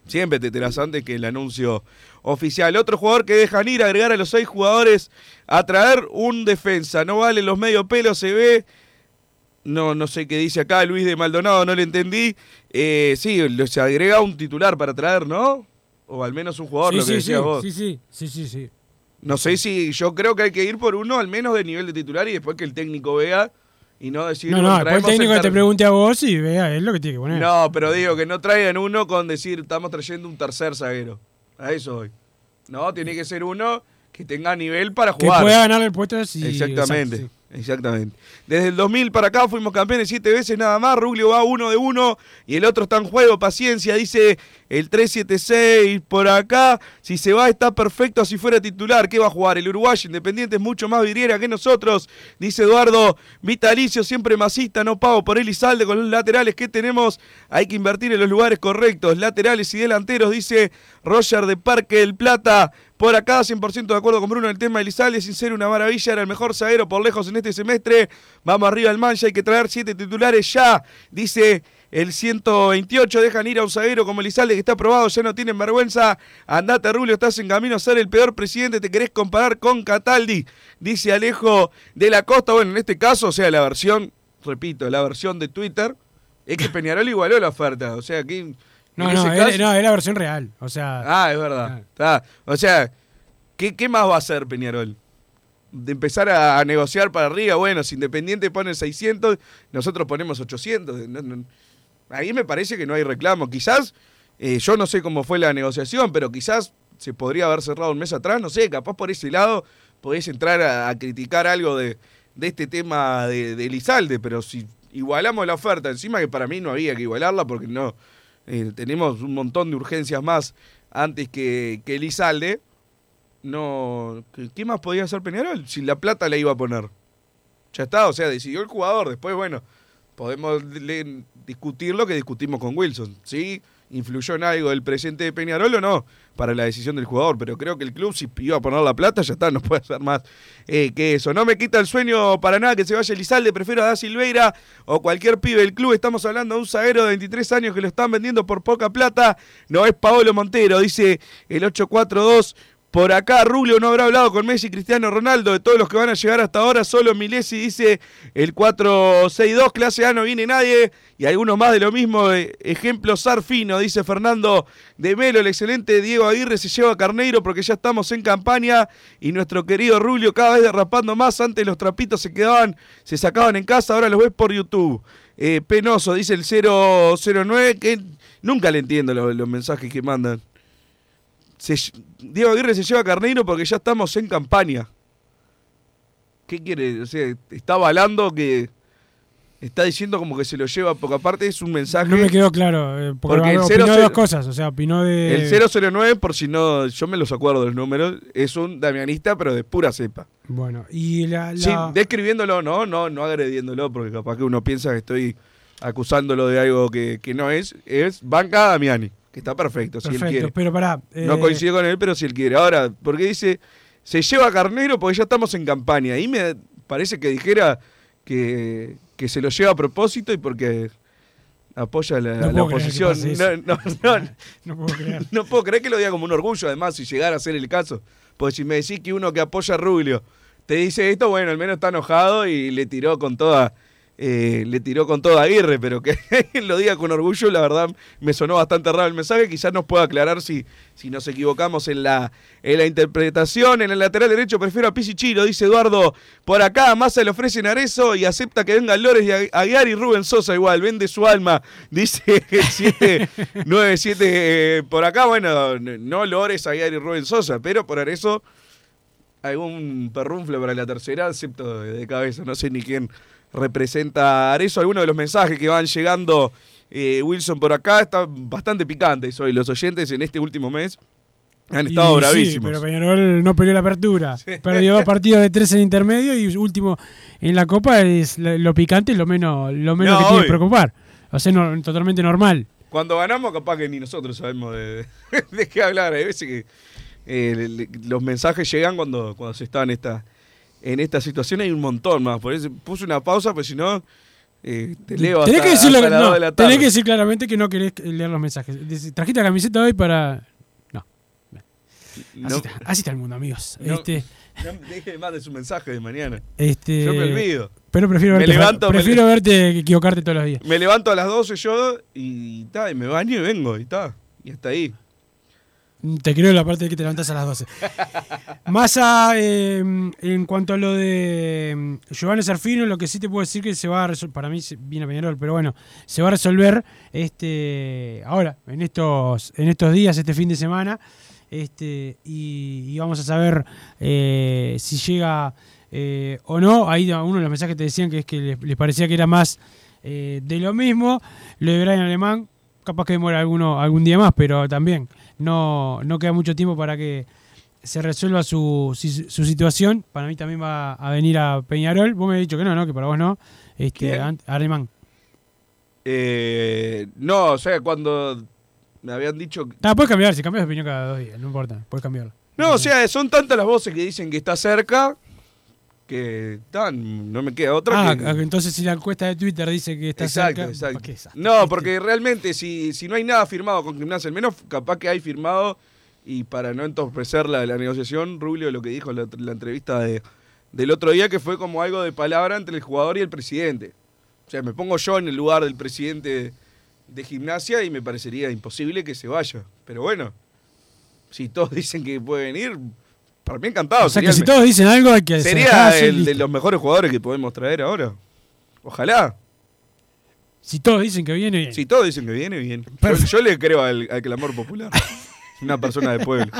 Siempre te enterás antes que el anuncio oficial. Otro jugador que dejan ir, agregar a los seis jugadores a traer un defensa. No vale los medio pelos, se ve. No, no sé qué dice acá Luis de Maldonado, no le entendí. Eh, sí, se agrega un titular para traer, ¿no? O al menos un jugador, Sí, lo que sí, decías sí, vos. sí, sí, sí, sí, sí. No sé si yo creo que hay que ir por uno al menos de nivel de titular y después que el técnico vea y no decir. No, no, después el técnico el que te pregunte a vos y vea, es lo que tiene que poner. No, pero digo que no traigan uno con decir estamos trayendo un tercer zaguero. A eso voy. No, tiene que ser uno que tenga nivel para que jugar. pueda ganar el puesto sí, Exactamente. exacto, Exactamente. Desde el 2000 para acá fuimos campeones siete veces nada más. Ruglio va uno de uno y el otro está en juego. Paciencia, dice el 376 por acá. Si se va está perfecto si fuera titular. ¿Qué va a jugar? El Uruguay Independiente es mucho más vidriera que nosotros. Dice Eduardo Vitalicio, siempre masista, no pago por él y salde con los laterales que tenemos. Hay que invertir en los lugares correctos. Laterales y delanteros, dice Roger de Parque del Plata. Por acá, 100% de acuerdo con Bruno el tema de Elizalde, sin ser una maravilla, era el mejor zaguero por lejos en este semestre. Vamos arriba al mancha, hay que traer siete titulares ya, dice el 128. Dejan ir a un zaguero como Elizalde que está aprobado, ya no tienen vergüenza. Andate, Rulio, estás en camino a ser el peor presidente, te querés comparar con Cataldi, dice Alejo de la Costa. Bueno, en este caso, o sea, la versión, repito, la versión de Twitter, es que Peñarol igualó la oferta, o sea, que... No, no, es, no, es la versión real. O sea, Ah, es verdad. Está. O sea, ¿qué, qué más va a hacer Peñarol? De empezar a, a negociar para arriba. Bueno, si Independiente pone 600, nosotros ponemos 800. No, no. Ahí me parece que no hay reclamo. Quizás, eh, yo no sé cómo fue la negociación, pero quizás se podría haber cerrado un mes atrás. No sé, capaz por ese lado podés entrar a, a criticar algo de, de este tema de, de Elizalde, pero si igualamos la oferta, encima que para mí no había que igualarla porque no eh, tenemos un montón de urgencias más antes que, que Elizalde. No, ¿qué, más podía hacer Peñarol? Si la plata la iba a poner. Ya está, o sea, decidió el jugador. Después, bueno, podemos discutir lo que discutimos con Wilson. ¿Sí? ¿Influyó en algo el presente de Peñarol o no? Para la decisión del jugador. Pero creo que el club, si iba a poner la plata, ya está, no puede hacer más eh, que eso. No me quita el sueño para nada que se vaya Elizalde. Prefiero a Da Silveira o cualquier pibe del club. Estamos hablando de un zaguero de 23 años que lo están vendiendo por poca plata. No es Paolo Montero, dice el 842. Por acá, Rubio no habrá hablado con Messi Cristiano Ronaldo. De todos los que van a llegar hasta ahora, solo Milesi dice el 462. Clase A no viene nadie. Y algunos más de lo mismo. Ejemplo Sarfino, dice Fernando de Melo. El excelente Diego Aguirre se lleva Carneiro porque ya estamos en campaña. Y nuestro querido Rubio cada vez derrapando más. Antes los trapitos se quedaban, se sacaban en casa. Ahora los ves por YouTube. Eh, penoso, dice el 009. Que nunca le entiendo lo- los mensajes que mandan. Se Diego Aguirre se lleva a Carneiro porque ya estamos en campaña. ¿Qué quiere? O sea, está avalando que. Está diciendo como que se lo lleva, porque aparte es un mensaje. no me quedó claro. eh, porque Porque el opinó 00 dos cosas. O sea, opinó de. El 009, por si no. Yo me los acuerdo de los números. Es un damianista, pero de pura cepa. Bueno, y la. la- Sí, describiéndolo, no, no, no agrediéndolo, porque capaz que uno piensa que estoy acusándolo de algo que, que no es. Es Banca Damiani, que está perfecto, si él Perfecto, quiere. pero pará. No eh, coincido con él, pero si él quiere. Ahora, porque dice, se lleva a Carnero porque ya estamos en campaña. Ahí me parece que dijera que, que se lo lleva a propósito y porque apoya la, No la oposición. no, No puedo creer. no puedo creer que lo diga como un orgullo, además, si llegara a ser el caso. Porque si me decís que uno que apoya a Rubio te dice esto, bueno, al menos está enojado y le tiró con toda eh, le tiró con todo a Aguirre, pero que lo diga con orgullo, la verdad me sonó bastante raro el mensaje. Quizás nos pueda aclarar si, si nos equivocamos en la, en la interpretación. En el lateral derecho prefiero a Pisichiro, dice Eduardo. Por acá, Massa le ofrecen Arezo y acepta que vengan Lores y Ag- Aguiar y Rubén Sosa igual. Vende su alma, dice el 797. eh, por acá, bueno, no Lores, Aguiar y Rubén Sosa, pero por Arezo algún perrunfle para la tercera, acepto de, de cabeza, no sé ni quién representa a Arezo. Algunos de los mensajes que van llegando, eh, Wilson, por acá, están bastante picantes hoy. Los oyentes en este último mes han estado Y sí, bravísimos. pero Peñarol no peleó la apertura. Perdió dos partidos de tres en intermedio y último en la Copa es lo, picante, lo menos, lo menos No, que tiene que obvio. preocupar. O sea, no- totalmente normal. Cuando ganamos, capaz que ni nosotros sabemos de, de qué hablar. Hay veces que eh, los mensajes llegan cuando, cuando se está en esta, en esta situación. Hay un montón más. Por eso puse una pausa, pues si no, eh, te leo hasta, tenés que hasta las no, dos de la tenés tarde. que decir claramente que no querés leer los mensajes. Trajiste la camiseta hoy para. No. Así, está, así está el mundo, amigos. No, Este, deje más de su mensaje de mañana. este, Yo me olvido. Pero prefiero Me verte, levanto, me prefiero le- verte equivocarte todos los días. Me levanto a las 12 yo y, ta, y me baño y vengo y está. Y hasta ahí. Te creo la parte de que te levantás a las 12. Massa, eh, en cuanto a lo de eh, Giovanni Serfino, lo que sí te puedo decir que se va a resolver, para mí viene Peñarol, pero bueno, se va a resolver este ahora, en estos, en estos días, este fin de semana, este, y, y vamos a saber eh, si llega eh, o no. Ahí uno de los mensajes te decían que es que les, les parecía que era más eh, de lo mismo. Lo de Brian Alemán, capaz que demora alguno, algún día más, pero también no, no queda mucho tiempo para que se resuelva su, su situación. Para mí también va a venir a Peñarol. Vos me has dicho que no, ¿no? Que para vos no. Este, Alemán. Eh, no, o sea, cuando me habían dicho... Ah, puedes cambiar, si cambias de opinión cada dos días, no importa, puedes cambiarlo. No, o sea, son tantas las voces que dicen que está cerca que tan, no me queda otra Ah, que... ah, entonces si la encuesta de Twitter dice que está Exacto, cerca, exacto. ¿para qué esa? No, porque realmente si, si no hay nada firmado con Gimnasia, al menos capaz que hay firmado, y para no entorpecer la, la negociación, Rubio lo que dijo en la, la entrevista de, del otro día, que fue como algo de palabra entre el jugador y el presidente. O sea, me pongo yo en el lugar del presidente de Gimnasia y me parecería imposible que se vaya. Pero bueno, si todos dicen que puede venir, para mí encantado. O sea que si todos dicen algo hay que Sería el de los mejores jugadores que podemos traer ahora. Ojalá. Si todos dicen que viene, bien. Si todos dicen que viene, bien. Yo, yo le creo al, al clamor popular. Una persona de pueblo.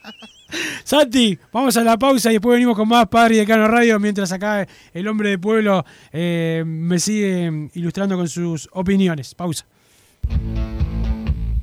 Santi, vamos a la pausa y después venimos con más Padre y Decano Radio mientras acá el hombre de pueblo eh, me sigue ilustrando con sus opiniones. Pausa.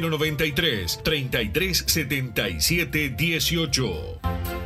093 33 77 18.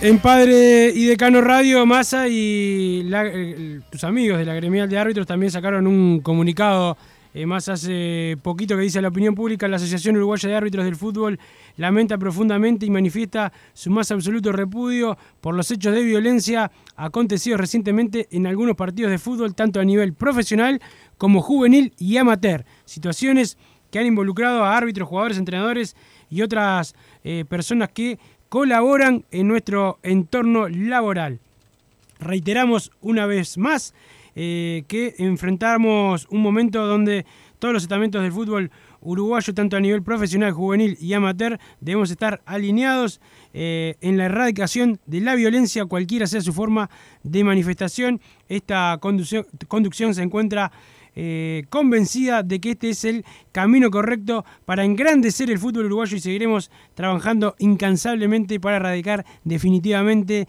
En Padre y Decano Radio, Massa y eh, tus amigos de la gremial de árbitros también sacaron un comunicado eh, más hace poquito que dice la opinión pública, la Asociación Uruguaya de Árbitros del Fútbol lamenta profundamente y manifiesta su más absoluto repudio por los hechos de violencia acontecidos recientemente en algunos partidos de fútbol, tanto a nivel profesional como juvenil y amateur. Situaciones que han involucrado a árbitros, jugadores, entrenadores y otras eh, personas que colaboran en nuestro entorno laboral. Reiteramos una vez más eh, que enfrentamos un momento donde todos los estamentos del fútbol uruguayo, tanto a nivel profesional, juvenil y amateur, debemos estar alineados eh, en la erradicación de la violencia, cualquiera sea su forma de manifestación. Esta conducción, conducción se encuentra eh, convencida de que este es el camino correcto para engrandecer el fútbol uruguayo y seguiremos trabajando incansablemente para erradicar definitivamente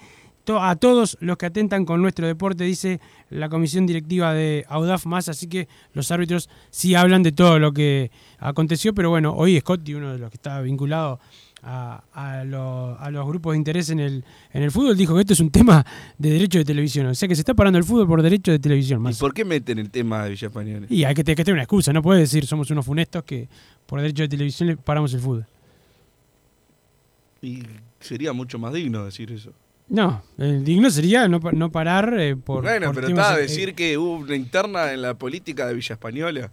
to- a todos los que atentan con nuestro deporte, dice la comisión directiva de Audaf más, así que los árbitros sí hablan de todo lo que aconteció, pero bueno, hoy Scotty, uno de los que está vinculado a, a lo- a los grupos de interés en el, en el fútbol, dijo que esto es un tema de derecho de televisión, o sea que se está parando el fútbol por derecho de televisión. ¿Y por qué meten el tema de Villa Española? Y hay que, te- que tener una excusa, no puedes decir somos unos funestos que por derecho de televisión le paramos el fútbol. Y sería mucho más digno decir eso. No, el digno sería no, no parar eh, por... bueno, por pero está a decir que hubo una interna en la política de Villa Española.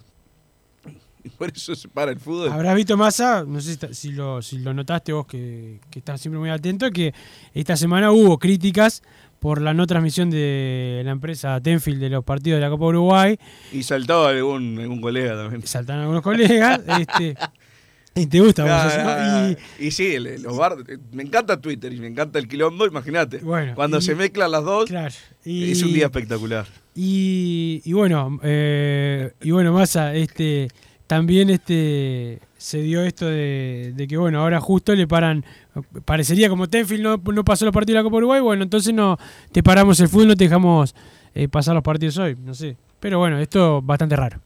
Y por eso se para el fútbol. Habrás visto Massa, no sé si, lo, si lo notaste vos que, que estás siempre muy atento, que esta semana hubo críticas por la no transmisión de la empresa Tenfield de los partidos de la Copa Uruguay. Y saltaba algún, algún colega también. Saltan algunos colegas. este, y te gusta vos eso, ¿no? Y- y, sí, los bar- me encanta Twitter y me encanta el quilombo, imagínate. Bueno, Cuando y- se mezclan las dos, y- es un día espectacular. Y, y bueno, eh, y bueno, Massa, este, también este se dio esto de, de que bueno, ahora justo le paran, parecería como Tenfield no, no pasó los partidos de la Copa Uruguay, bueno, entonces no te paramos el fútbol, no te dejamos eh, pasar los partidos hoy, no sé. Pero bueno, esto bastante raro.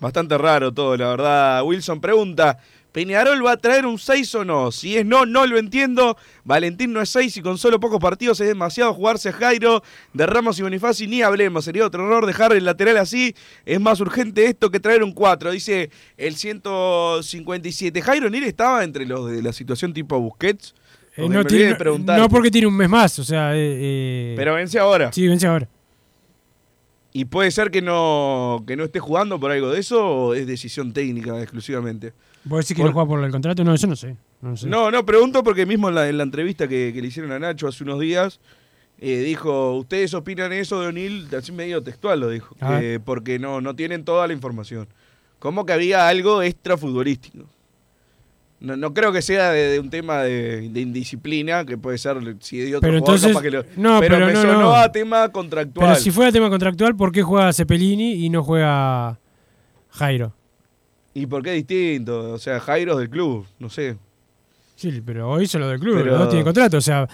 Bastante raro todo, la verdad. Wilson pregunta, ¿Peñarol va a traer un 6 o no? Si es no, no lo entiendo. Valentín no es 6 y con solo pocos partidos es demasiado jugarse a Jairo. De Ramos y Bonifaci ni hablemos. Sería otro error dejar el lateral así. Es más urgente esto que traer un 4. Dice el 157. Jairo Nil estaba entre los de la situación tipo Busquets. Eh, no, tiene- no porque tiene un mes más, o sea... eh, eh, Pero vence ahora. Sí, vence ahora. ¿Y puede ser que no, que no esté jugando por algo de eso o es decisión técnica exclusivamente? ¿Vos decís que Por- no juega por el contrato? No, eso no sé. No, sé. No, no, pregunto porque mismo en la, en la entrevista que, que le hicieron a Nacho hace unos días, eh, dijo, ¿ustedes opinan eso de O'Neill? Así medio textual lo dijo, A que porque no, no tienen toda la información. Como que había algo extra futbolístico. No, no creo que sea de, de un tema de, de indisciplina, que puede ser si de otro Pero jugador, entonces- capaz que lo- no, pero, pero me no, sonó no. a tema contractual. Pero si fuera tema contractual, ¿por qué juega Cepelini y no juega Jairo? ¿Y por qué distinto? O sea, Jairo es del club, no sé. Sí, pero hoy hizo lo del club, Pero- los dos tienen contrato. O sea,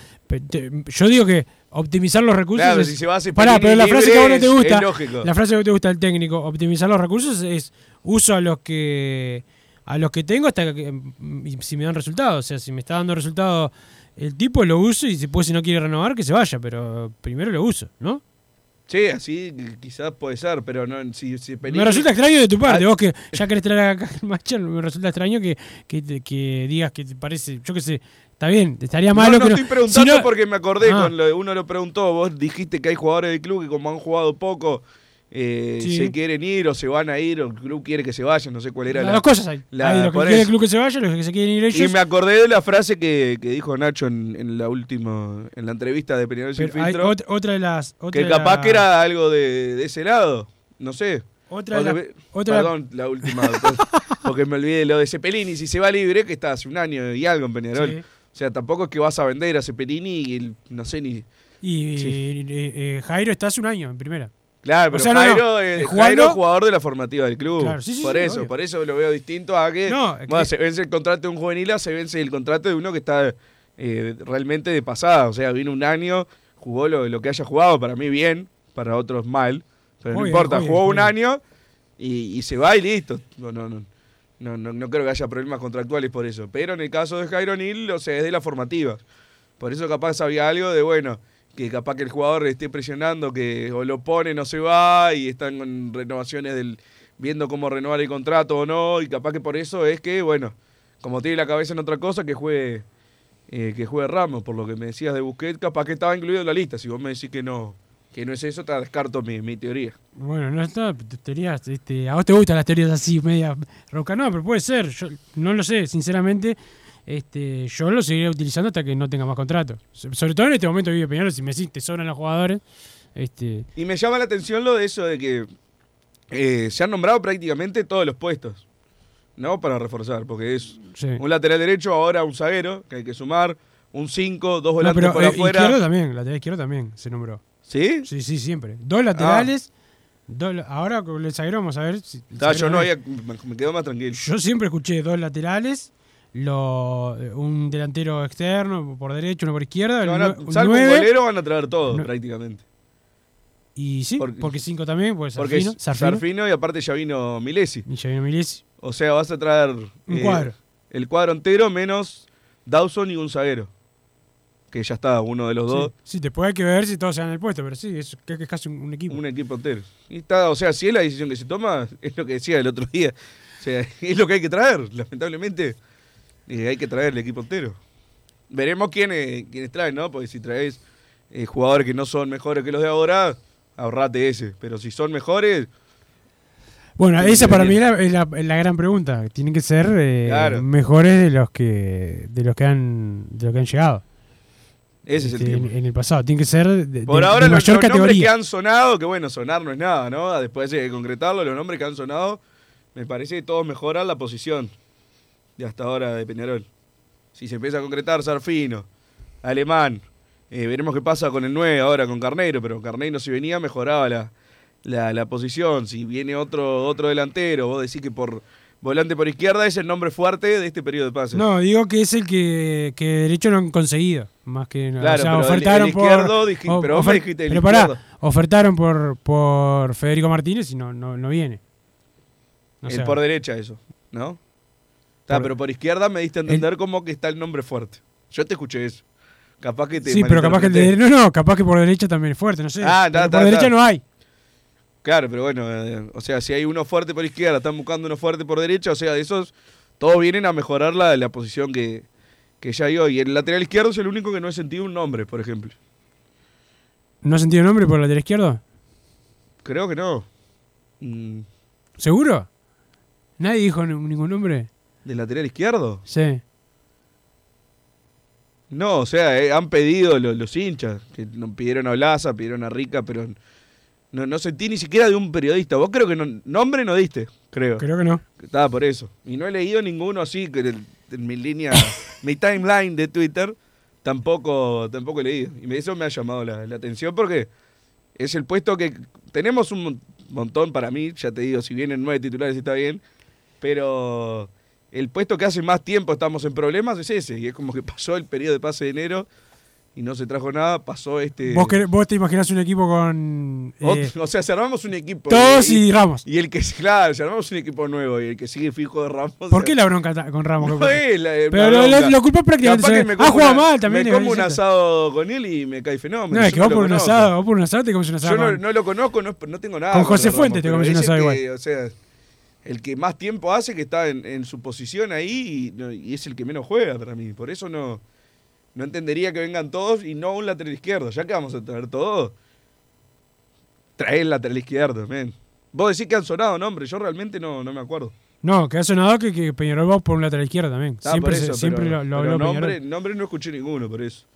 te- yo digo que optimizar los recursos. Claro, es- si se va a Cepelini Pará, pero la frase que a vos no te es- gusta, es la frase que te gusta del técnico, optimizar los recursos es uso a los que a los que tengo hasta que si me dan resultados. O sea, si me está dando resultados el tipo, lo uso y después si no quiere renovar, que se vaya. Pero primero lo uso, ¿no? Sí, así quizás puede ser, pero no si, si Me resulta extraño de tu parte, Ah, vos que ya querés traer acá el Macher, me resulta extraño que, que, que digas que te parece, yo qué sé, está bien, estaría malo no, no que estoy preguntando si no- porque me acordé, Ah. con lo, uno lo preguntó, vos dijiste que hay jugadores del club que como han jugado poco, eh, Sí. se quieren ir o se van a ir, o el club quiere que se vayan, no sé cuál era Las la... dos cosas hay. la- hay los que por quieren el club que se vaya, los que se quieren ir ellos. Y me acordé de la frase que, que dijo Nacho en, en la última, en la entrevista de Peñarol Sin Filtro, ot- otra de las. Otra que capaz la- que era algo de, de ese lado, no sé. Otra de otra Perdón, la última, porque me olvidé de lo de Cepelini, si se va libre, que está hace un año y algo en Peñarol. Sí. O sea, tampoco es que vas a vender a Cepelini y el- no sé ni... Y eh, eh, Jairo está hace un año en primera. Claro, O pero sea, no, no, Jairo, eh, es Jairo es jugador de la formativa del club. Claro, sí, sí, por sí, eso, obvio. por eso lo veo distinto a que, No, bueno, que- se vence el contrato de un juvenil, a se vence el contrato de uno que está eh, realmente de pasada. O sea, vino un año, jugó lo, lo que haya jugado, para mí bien, para otros mal. Pero no Obvio, importa, jugó un obvio. año y, y se va y listo. No, no, no. No, no, no creo que haya problemas contractuales por eso. Pero en el caso de Jairo Nil, o sea, es de la formativa. Por eso capaz había algo de, bueno, que capaz que el jugador esté presionando, que o lo pone, no se va, y están con renovaciones del viendo cómo renovar el contrato o no, y capaz que por eso es que, bueno, como tiene la cabeza en otra cosa, que juegue, eh, que juegue Ramos, por lo que me decías de Busquets, capaz que estaba incluido en la lista. Si vos me decís que no, que no es eso, te descarto mi, mi teoría. Bueno, no está, teorías, este, a vos te gustan las teorías así, media roca, no, pero puede ser, yo no lo sé, sinceramente, este, yo lo seguiré utilizando hasta que no tenga más contrato. So- Sobre todo en este momento vive Peñarol, si me decís te sobran los jugadores, este, Y me llama la atención lo de eso de que eh, se han nombrado prácticamente todos los puestos, ¿no? Para reforzar, porque es Sí. un lateral derecho, ahora un zaguero, que hay que sumar, un 5, dos no, volantes pero por eh, afuera. izquierdo también, lateral izquierdo también se nombró. ¿Sí? Sí, sí, siempre. Dos laterales, Dos- ahora con el zaguero vamos a ver si. Ah, yo no había, me me quedo más tranquilo. Yo siempre escuché dos laterales, lo, un delantero externo por derecho, uno por izquierda, un salvo un golero, van a traer todo, No. prácticamente. y sí, porque, cinco también, pues Porque Sarfino, es Sarfino, Sarfino y aparte ya vino Milesi. y ya vino Milesi. O sea, vas a traer Un cuadro. el cuadro entero menos Dawson y un zaguero. Que ya está, uno de los dos. Sí, después hay que ver si todos se dan el puesto, pero sí, es, que es casi un, un equipo. Un equipo entero. Y está, o sea, si es la decisión que se toma, es lo que decía el otro día. O sea, es lo que hay que traer, lamentablemente. Eh, hay que traer el equipo entero. Veremos quiénes, quiénes traen, ¿no? Porque si traes eh, jugadores que no son mejores que los de ahora, ahorrate ese. Pero si son mejores, Bueno, esa para mí es la, es la- es la gran pregunta. Tienen que ser eh, Claro. mejores de los que de los que han de los que han llegado. ese es el Este, en, tema. en el pasado. Tienen que ser de, Por de- ahora de los, mayor los nombres que categoría. han sonado, que bueno, sonar no es nada, ¿no? Después que concretarlo, los nombres que han sonado, me parece que todos mejoran la posición de hasta ahora de Peñarol. Si se empieza a concretar Sarfino, Alemán, eh, veremos qué pasa con el 9 ahora, con Carneiro, pero Carneiro si venía mejoraba la, la, la posición. Si viene otro, otro delantero, vos decís que por volante por izquierda es el nombre fuerte de este periodo de pases. No, digo que es el que, que de derecho no han conseguido. Más que Claro, o sea, pero ofertaron el por. izquierdo dij- o- pero ofer- dijiste el pero pará, ofertaron por, por Federico Martínez y no, no, no viene. O el sea, por derecha eso, ¿no? Está, Por- pero por izquierda me diste a entender como que está el nombre fuerte. Yo te escuché eso. Capaz que te Sí, pero capaz que el de, no, no, capaz que por derecha también es fuerte, no sé. Ah, Pero ta, por ta, derecha ta. no hay. Claro, pero bueno, eh, o sea, si hay uno fuerte por izquierda, están buscando uno fuerte por derecha, o sea, de esos, todos vienen a mejorar la, la posición que, que ya hay hoy. Y el lateral izquierdo es el único que no he sentido un nombre, por ejemplo. ¿No has sentido nombre por el lateral izquierdo? Creo que no. Mm, ¿Seguro? ¿Nadie dijo ni- ningún nombre? ¿Del lateral izquierdo? Sí. No, o sea, eh, han pedido los, los hinchas, que pidieron a Blaza, pidieron a Rica, pero no, no sentí ni siquiera de un periodista. Vos creo que no, nombre no diste, creo. Creo que no. Estaba por eso. Y no he leído ninguno así, que en, en mi línea, mi timeline de Twitter, tampoco, tampoco he leído. Y eso me ha llamado la, la atención porque es el puesto que tenemos un mon- montón para mí, ya te digo, si vienen nueve titulares está bien, pero el puesto que hace más tiempo estamos en problemas es ese, y es como que pasó el periodo de pase de enero y no se trajo nada, pasó este... ¿Vos, querés- vos te imaginás un equipo con. eh, o sea, si armamos un equipo... todos y Ramos. Y el que, claro, si armamos un equipo nuevo y el que sigue fijo de Ramos... ¿Por qué la bronca con Ramos? No es la- Pero lo, lo, prácticamente. Ha jugado mal también. Me es como un asado con él y me cae fenómeno. No, es que vos por un asado, vos por un asado te comes un asado. Yo no, lo conozco, no, no tengo nada. Con José Fuentes te comes un asado que, igual. O sea, el que más tiempo hace que está en, en su posición ahí y, es el que menos juega para mí. Por eso no, no entendería que vengan todos y no un lateral izquierdo. Ya que vamos a traer todos, trae el lateral izquierdo, men. Vos decís que han sonado nombres, yo realmente no, no me acuerdo. No, que ha sonado que, que Peñarol va por un lateral izquierdo también. Ah, siempre se- lo, lo pero habló nombre, nombre no escuché ninguno, por eso.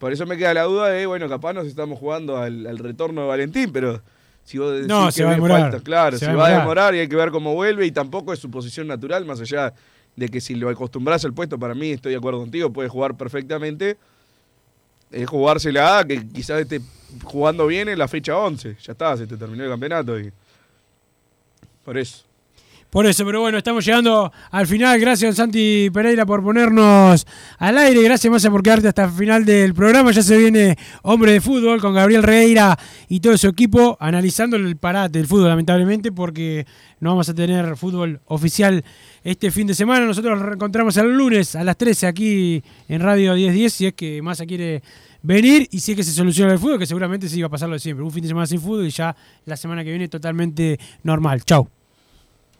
Por eso me queda la duda de, bueno, capaz nos estamos jugando al, al retorno de Valentín, pero si vos decís No, que se va a demorar. falta, claro, Se se va a va a demorar. demorar y hay que ver cómo vuelve y tampoco es su posición natural, más allá de que si lo acostumbras al puesto, para mí estoy de acuerdo contigo, puede jugar perfectamente. Es jugársela, que quizás esté jugando bien en la fecha 11. Ya está, se te terminó el campeonato y por eso. Por eso, pero bueno, estamos llegando al final. Gracias, Santi Pereira, por ponernos al aire. Gracias, Massa, por quedarte hasta el final del programa. Ya se viene Hombre de Fútbol con Gabriel Reira y todo su equipo analizando el parate del fútbol, lamentablemente, porque no vamos a tener fútbol oficial este fin de semana. Nosotros nos reencontramos el lunes a las 13 aquí en Radio 1010, si es que Massa quiere venir y si es que se soluciona el fútbol, que seguramente sí va a pasar lo de siempre. Un fin de semana sin fútbol y ya la semana que viene totalmente normal. Chau.